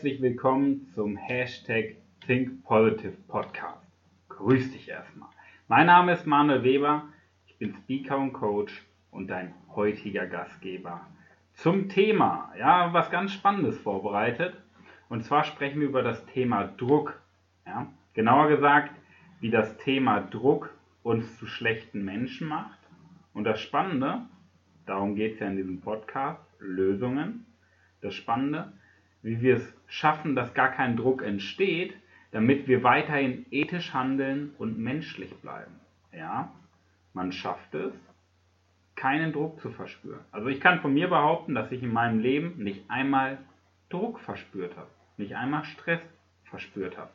Herzlich willkommen zum Hashtag Think Podcast. Grüß dich erstmal. Mein Name ist Manuel Weber, ich bin Speaker und Coach und dein heutiger Gastgeber. Zum Thema, ja, was ganz Spannendes vorbereitet. Und zwar sprechen wir über das Thema Druck. Ja? Genauer gesagt, wie das Thema Druck uns zu schlechten Menschen macht. Und das Spannende, darum geht es ja in diesem Podcast, Lösungen. Das Spannende, wie wir es schaffen, dass gar kein Druck entsteht, damit wir weiterhin ethisch handeln und menschlich bleiben. Ja, man schafft es, keinen Druck zu verspüren. Also ich kann von mir behaupten, dass ich in meinem Leben nicht einmal Druck verspürt habe, nicht einmal Stress verspürt habe.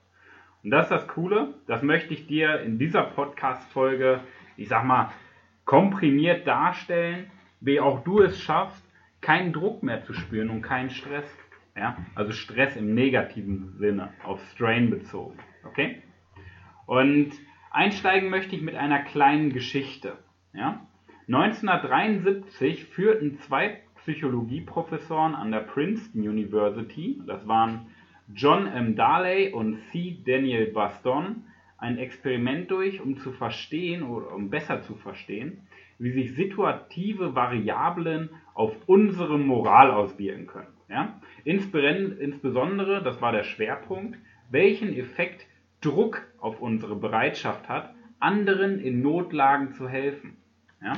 Und das ist das Coole, das möchte ich dir in dieser Podcast-Folge, ich sag mal, komprimiert darstellen, wie auch du es schaffst, keinen Druck mehr zu spüren und keinen Stress. Ja? Also Stress im negativen Sinne, auf Strain bezogen. Okay? Und einsteigen möchte ich mit einer kleinen Geschichte. Ja? 1973 führten zwei Psychologieprofessoren an der Princeton University, das waren John M. Darley und C. Daniel Baston, ein Experiment durch, um zu verstehen oder um besser zu verstehen, wie sich situative Variablen auf unsere Moral auswirken können. Ja? Insbesondere, das war der Schwerpunkt, welchen Effekt Druck auf unsere Bereitschaft hat, anderen in Notlagen zu helfen. Ja?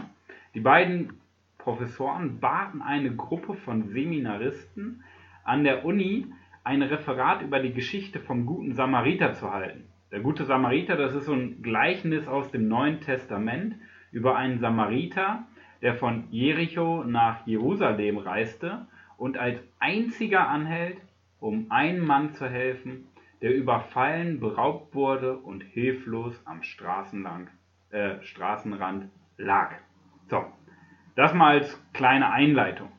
Die beiden Professoren baten eine Gruppe von Seminaristen an der Uni, ein Referat über die Geschichte vom guten Samariter zu halten. Der gute Samariter, das ist so ein Gleichnis aus dem Neuen Testament über einen Samariter, der von Jericho nach Jerusalem reiste und als einziger anhält, um einem Mann zu helfen, der überfallen, beraubt wurde und hilflos am Straßenlang, äh, Straßenrand lag. So, das mal als kleine Einleitung.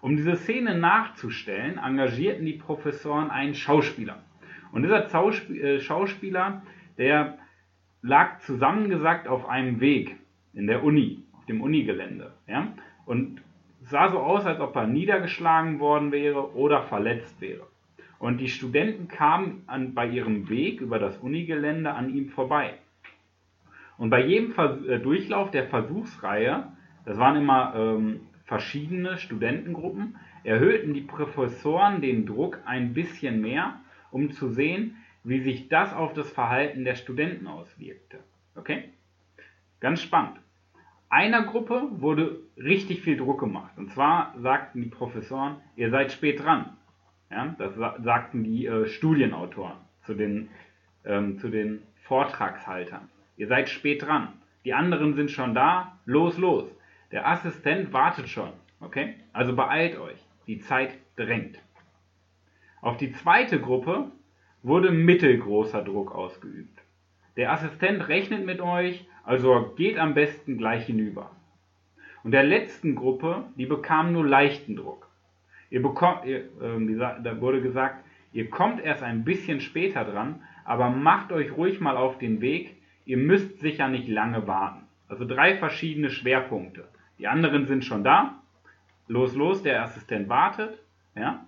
Um diese Szene nachzustellen, engagierten die Professoren einen Schauspieler. Und dieser äh, Schauspieler, der lag zusammengesackt auf einem Weg in der Uni, auf dem Unigelände. Ja? Und sah so aus, als ob er niedergeschlagen worden wäre oder verletzt wäre. Und die Studenten kamen an, bei ihrem Weg über das Unigelände an ihm vorbei. Und bei jedem Vers äh, Durchlauf der Versuchsreihe, das waren immer ähm, verschiedene Studentengruppen, erhöhten die Professoren den Druck ein bisschen mehr, um zu sehen, wie sich das auf das Verhalten der Studenten auswirkte. Okay? Ganz spannend einer Gruppe wurde richtig viel Druck gemacht. Und zwar sagten die Professoren, ihr seid spät dran. Ja, das sagten die äh, Studienautoren zu den, ähm, zu den Vortragshaltern. Ihr seid spät dran. Die anderen sind schon da. Los, los. Der Assistent wartet schon. Okay? Also beeilt euch. Die Zeit drängt. Auf die zweite Gruppe wurde mittelgroßer Druck ausgeübt. Der Assistent rechnet mit euch also geht am besten gleich hinüber. Und der letzten Gruppe, die bekam nur leichten Druck. Ihr bekommt, ihr, äh, da wurde gesagt, ihr kommt erst ein bisschen später dran, aber macht euch ruhig mal auf den Weg. Ihr müsst sicher nicht lange warten. Also drei verschiedene Schwerpunkte. Die anderen sind schon da. Los, los, der Assistent wartet. Ja?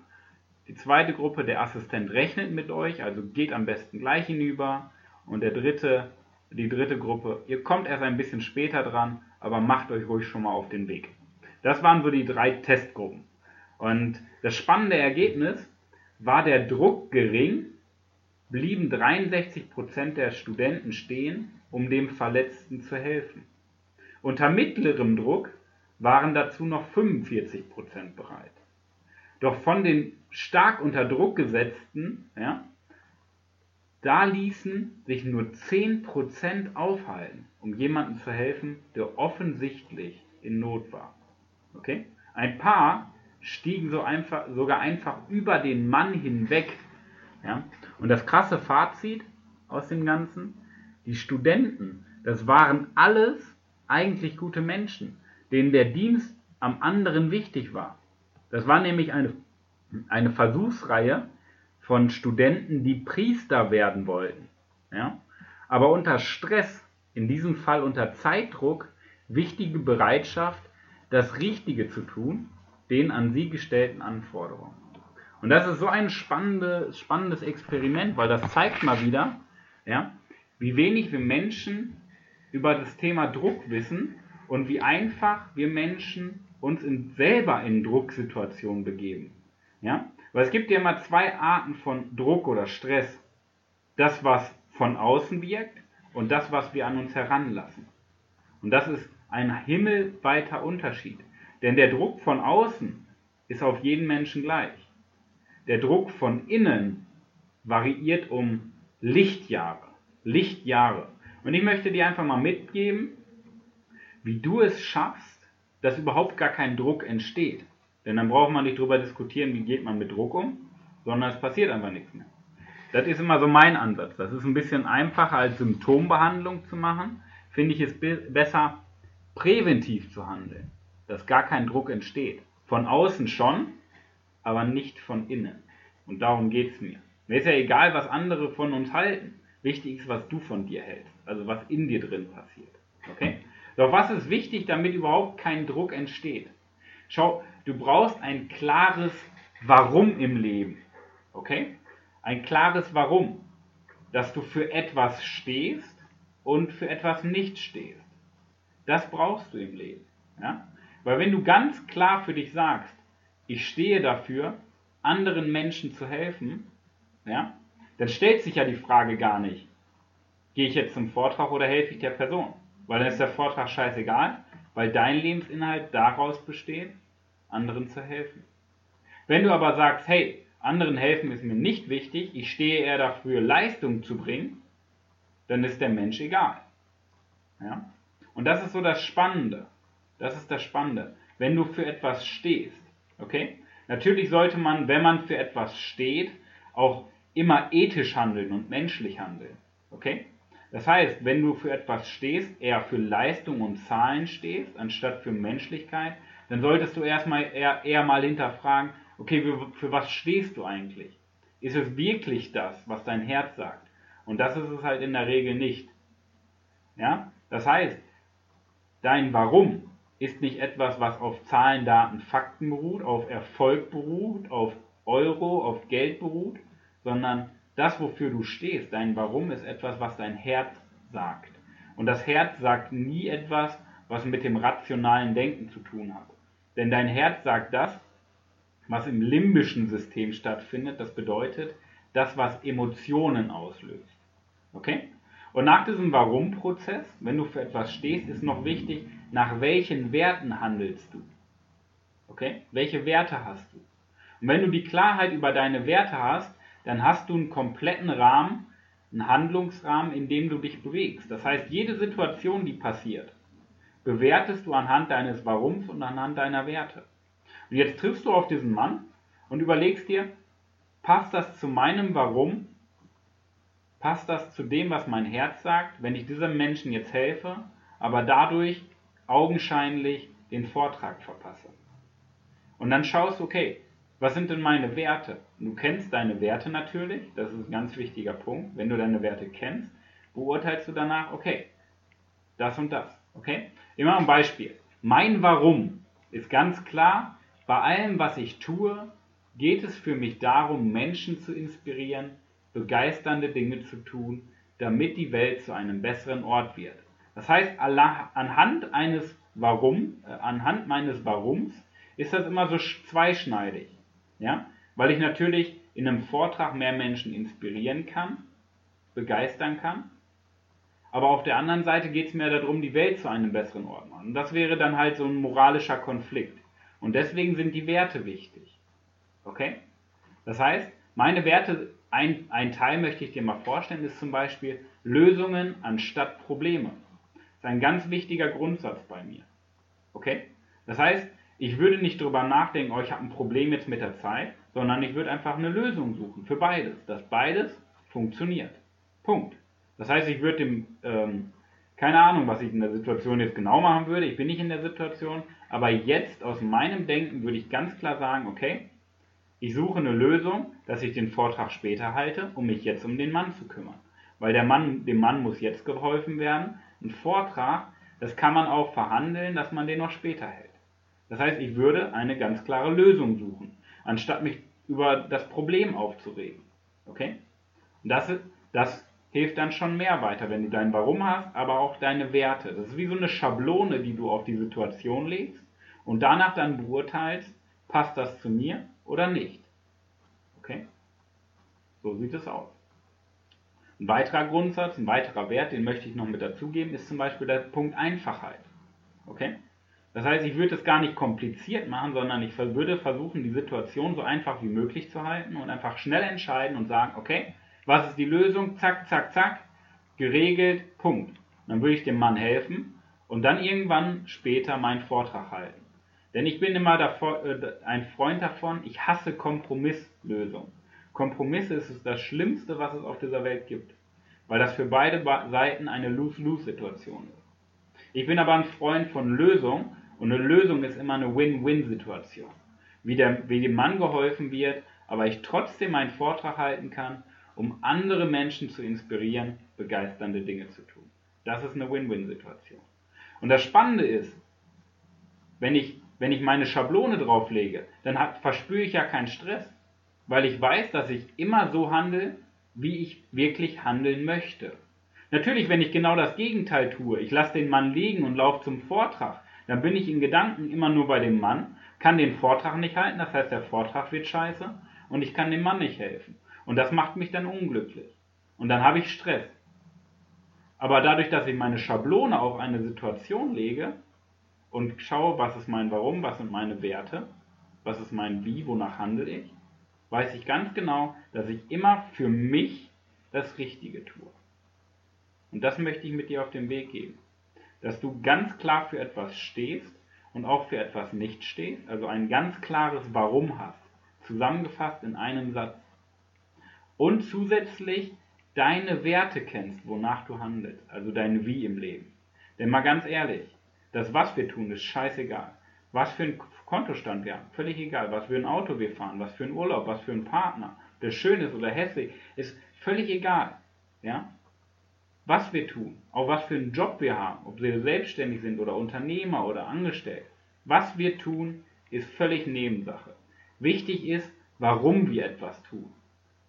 Die zweite Gruppe, der Assistent rechnet mit euch, also geht am besten gleich hinüber. Und der dritte, die dritte Gruppe, ihr kommt erst ein bisschen später dran, aber macht euch ruhig schon mal auf den Weg. Das waren so die drei Testgruppen. Und das spannende Ergebnis war der Druck gering, blieben 63% der Studenten stehen, um dem Verletzten zu helfen. Unter mittlerem Druck waren dazu noch 45% bereit. Doch von den stark unter Druck gesetzten ja, da ließen sich nur 10% aufhalten, um jemandem zu helfen, der offensichtlich in Not war. Okay? Ein paar stiegen so einfach, sogar einfach über den Mann hinweg. Ja? Und das krasse Fazit aus dem Ganzen, die Studenten, das waren alles eigentlich gute Menschen, denen der Dienst am anderen wichtig war. Das war nämlich eine, eine Versuchsreihe, von Studenten, die Priester werden wollten. Ja? Aber unter Stress, in diesem Fall unter Zeitdruck, wichtige Bereitschaft, das Richtige zu tun, den an sie gestellten Anforderungen. Und das ist so ein spannende, spannendes Experiment, weil das zeigt mal wieder, ja, wie wenig wir Menschen über das Thema Druck wissen und wie einfach wir Menschen uns in, selber in Drucksituationen begeben. Ja? Weil es gibt ja immer zwei Arten von Druck oder Stress. Das, was von außen wirkt und das, was wir an uns heranlassen. Und das ist ein himmelweiter Unterschied. Denn der Druck von außen ist auf jeden Menschen gleich. Der Druck von innen variiert um Lichtjahre. Lichtjahre. Und ich möchte dir einfach mal mitgeben, wie du es schaffst, dass überhaupt gar kein Druck entsteht. Denn dann braucht man nicht darüber diskutieren, wie geht man mit Druck um, sondern es passiert einfach nichts mehr. Das ist immer so mein Ansatz. Das ist ein bisschen einfacher als Symptombehandlung zu machen. Finde ich es besser, präventiv zu handeln, dass gar kein Druck entsteht. Von außen schon, aber nicht von innen. Und darum geht es mir. Mir ist ja egal, was andere von uns halten. Wichtig ist, was du von dir hältst, also was in dir drin passiert. Okay? Doch was ist wichtig, damit überhaupt kein Druck entsteht? Schau, du brauchst ein klares Warum im Leben. Okay? Ein klares Warum. Dass du für etwas stehst und für etwas nicht stehst. Das brauchst du im Leben. Ja? Weil wenn du ganz klar für dich sagst, ich stehe dafür, anderen Menschen zu helfen, ja, dann stellt sich ja die Frage gar nicht, gehe ich jetzt zum Vortrag oder helfe ich der Person? Weil dann ist der Vortrag scheißegal, weil dein Lebensinhalt daraus besteht, anderen zu helfen. Wenn du aber sagst, hey, anderen helfen ist mir nicht wichtig, ich stehe eher dafür, Leistung zu bringen, dann ist der Mensch egal. Ja? Und das ist so das Spannende. Das ist das Spannende. Wenn du für etwas stehst, okay? Natürlich sollte man, wenn man für etwas steht, auch immer ethisch handeln und menschlich handeln. Okay? Das heißt, wenn du für etwas stehst, eher für Leistung und Zahlen stehst, anstatt für Menschlichkeit, dann solltest du erstmal eher, eher mal hinterfragen, okay, für, für was stehst du eigentlich? Ist es wirklich das, was dein Herz sagt? Und das ist es halt in der Regel nicht. Ja? Das heißt, dein Warum ist nicht etwas, was auf Zahlen, Daten, Fakten beruht, auf Erfolg beruht, auf Euro, auf Geld beruht, sondern das, wofür du stehst, dein Warum, ist etwas, was dein Herz sagt. Und das Herz sagt nie etwas, was mit dem rationalen Denken zu tun hat. Denn dein Herz sagt das, was im limbischen System stattfindet. Das bedeutet, das, was Emotionen auslöst. Okay? Und nach diesem Warum-Prozess, wenn du für etwas stehst, ist noch wichtig, nach welchen Werten handelst du? Okay? Welche Werte hast du? Und wenn du die Klarheit über deine Werte hast, dann hast du einen kompletten Rahmen, einen Handlungsrahmen, in dem du dich bewegst. Das heißt, jede Situation, die passiert, bewertest du anhand deines Warums und anhand deiner Werte. Und jetzt triffst du auf diesen Mann und überlegst dir, passt das zu meinem Warum? Passt das zu dem, was mein Herz sagt, wenn ich diesem Menschen jetzt helfe, aber dadurch augenscheinlich den Vortrag verpasse? Und dann schaust du, okay, was sind denn meine Werte? Du kennst deine Werte natürlich, das ist ein ganz wichtiger Punkt. Wenn du deine Werte kennst, beurteilst du danach, okay, das und das. Okay? Immer ein Beispiel. Mein Warum ist ganz klar, bei allem, was ich tue, geht es für mich darum, Menschen zu inspirieren, begeisternde Dinge zu tun, damit die Welt zu einem besseren Ort wird. Das heißt, anhand eines Warum, äh, anhand meines Warums ist das immer so zweischneidig. Ja? Weil ich natürlich in einem Vortrag mehr Menschen inspirieren kann, begeistern kann. Aber auf der anderen Seite geht es mir darum, die Welt zu einem besseren Ort zu machen. Und das wäre dann halt so ein moralischer Konflikt. Und deswegen sind die Werte wichtig. Okay? Das heißt, meine Werte, ein, ein Teil möchte ich dir mal vorstellen, ist zum Beispiel Lösungen anstatt Probleme. Das ist ein ganz wichtiger Grundsatz bei mir. Okay? Das heißt, ich würde nicht darüber nachdenken, oh, ich habe ein Problem jetzt mit der Zeit, sondern ich würde einfach eine Lösung suchen für beides, dass beides funktioniert. Punkt. Das heißt, ich würde dem, ähm, keine Ahnung, was ich in der Situation jetzt genau machen würde, ich bin nicht in der Situation, aber jetzt aus meinem Denken würde ich ganz klar sagen, okay, ich suche eine Lösung, dass ich den Vortrag später halte, um mich jetzt um den Mann zu kümmern. Weil der Mann, dem Mann muss jetzt geholfen werden. Ein Vortrag, das kann man auch verhandeln, dass man den noch später hält. Das heißt, ich würde eine ganz klare Lösung suchen. Anstatt mich über das Problem aufzuregen. Okay? Das, das hilft dann schon mehr weiter, wenn du dein Warum hast, aber auch deine Werte. Das ist wie so eine Schablone, die du auf die Situation legst und danach dann beurteilst, passt das zu mir oder nicht. Okay? So sieht es aus. Ein weiterer Grundsatz, ein weiterer Wert, den möchte ich noch mit dazugeben, ist zum Beispiel der Punkt Einfachheit. Okay? Das heißt, ich würde es gar nicht kompliziert machen, sondern ich würde versuchen, die Situation so einfach wie möglich zu halten und einfach schnell entscheiden und sagen, okay, was ist die Lösung? Zack, zack, zack, geregelt, Punkt. Dann würde ich dem Mann helfen und dann irgendwann später meinen Vortrag halten. Denn ich bin immer davor, äh, ein Freund davon, ich hasse Kompromisslösungen. Kompromisse ist das Schlimmste, was es auf dieser Welt gibt, weil das für beide Seiten eine Lose-Lose-Situation ist. Ich bin aber ein Freund von Lösungen und eine Lösung ist immer eine Win-Win-Situation. Wie, wie dem Mann geholfen wird, aber ich trotzdem einen Vortrag halten kann, um andere Menschen zu inspirieren, begeisternde Dinge zu tun. Das ist eine Win-Win-Situation. Und das Spannende ist, wenn ich, wenn ich meine Schablone drauflege, dann hat, verspüre ich ja keinen Stress, weil ich weiß, dass ich immer so handle, wie ich wirklich handeln möchte. Natürlich, wenn ich genau das Gegenteil tue, ich lasse den Mann liegen und laufe zum Vortrag, dann bin ich in Gedanken immer nur bei dem Mann, kann den Vortrag nicht halten, das heißt, der Vortrag wird scheiße und ich kann dem Mann nicht helfen. Und das macht mich dann unglücklich. Und dann habe ich Stress. Aber dadurch, dass ich meine Schablone auf eine Situation lege und schaue, was ist mein Warum, was sind meine Werte, was ist mein Wie, wonach handle ich, weiß ich ganz genau, dass ich immer für mich das Richtige tue. Und das möchte ich mit dir auf den Weg geben. Dass du ganz klar für etwas stehst und auch für etwas nicht stehst, also ein ganz klares Warum hast, zusammengefasst in einem Satz. Und zusätzlich deine Werte kennst, wonach du handelst, also dein Wie im Leben. Denn mal ganz ehrlich, das, was wir tun, ist scheißegal. Was für ein Kontostand wir haben, völlig egal. Was für ein Auto wir fahren, was für ein Urlaub, was für ein Partner, der schön ist oder hässlich, ist völlig egal. Ja? Was wir tun, auch was für einen Job wir haben, ob wir selbstständig sind oder Unternehmer oder angestellt, was wir tun, ist völlig Nebensache. Wichtig ist, warum wir etwas tun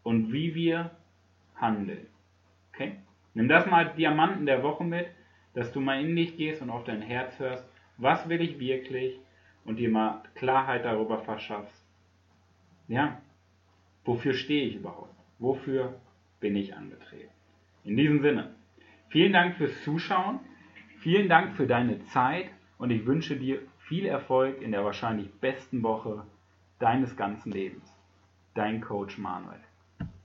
und wie wir handeln. Okay? Nimm das mal als Diamanten der Woche mit, dass du mal in dich gehst und auf dein Herz hörst, was will ich wirklich und dir mal Klarheit darüber verschaffst. Ja? Wofür stehe ich überhaupt? Wofür bin ich angetreten? In diesem Sinne, Vielen Dank fürs Zuschauen, vielen Dank für deine Zeit und ich wünsche dir viel Erfolg in der wahrscheinlich besten Woche deines ganzen Lebens. Dein Coach Manuel.